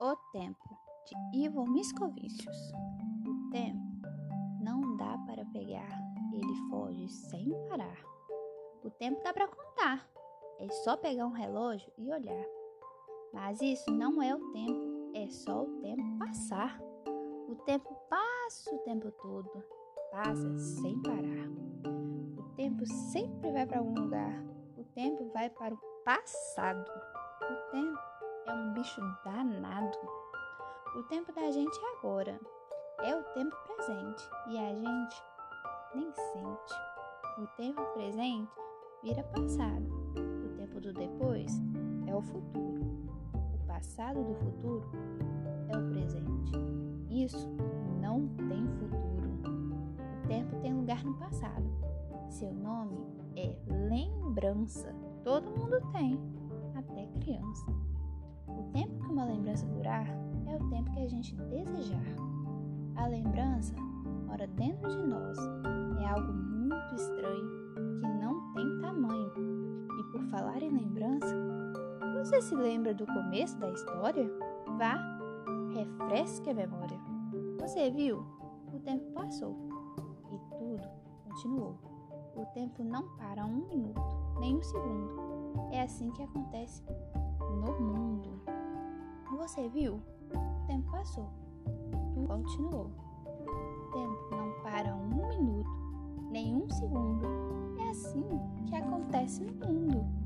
O Tempo, de Ivo Miscovicius. O tempo não dá para pegar, ele foge sem parar. O tempo dá para contar, é só pegar um relógio e olhar. Mas isso não é o tempo, é só o tempo passar. O tempo passa o tempo todo, passa sem parar. O tempo sempre vai para algum lugar, o tempo vai para o passado. O tempo é um bicho danado. O tempo da gente é agora, é o tempo presente e a gente nem sente. O tempo presente vira passado, o tempo do depois é o futuro. O passado do futuro é o presente. Isso não tem futuro. O tempo tem lugar no passado. Seu nome é lembrança. Todo mundo tem, até criança. Lembrança durar é o tempo que a gente desejar. A lembrança mora dentro de nós. É algo muito estranho que não tem tamanho. E por falar em lembrança, você se lembra do começo da história? Vá, refresque a memória. Você viu? O tempo passou e tudo continuou. O tempo não para um minuto, nem um segundo. É assim que acontece no mundo. Você viu? O tempo passou. Tudo continuou. O tempo não para um minuto, nem um segundo. É assim que acontece no mundo.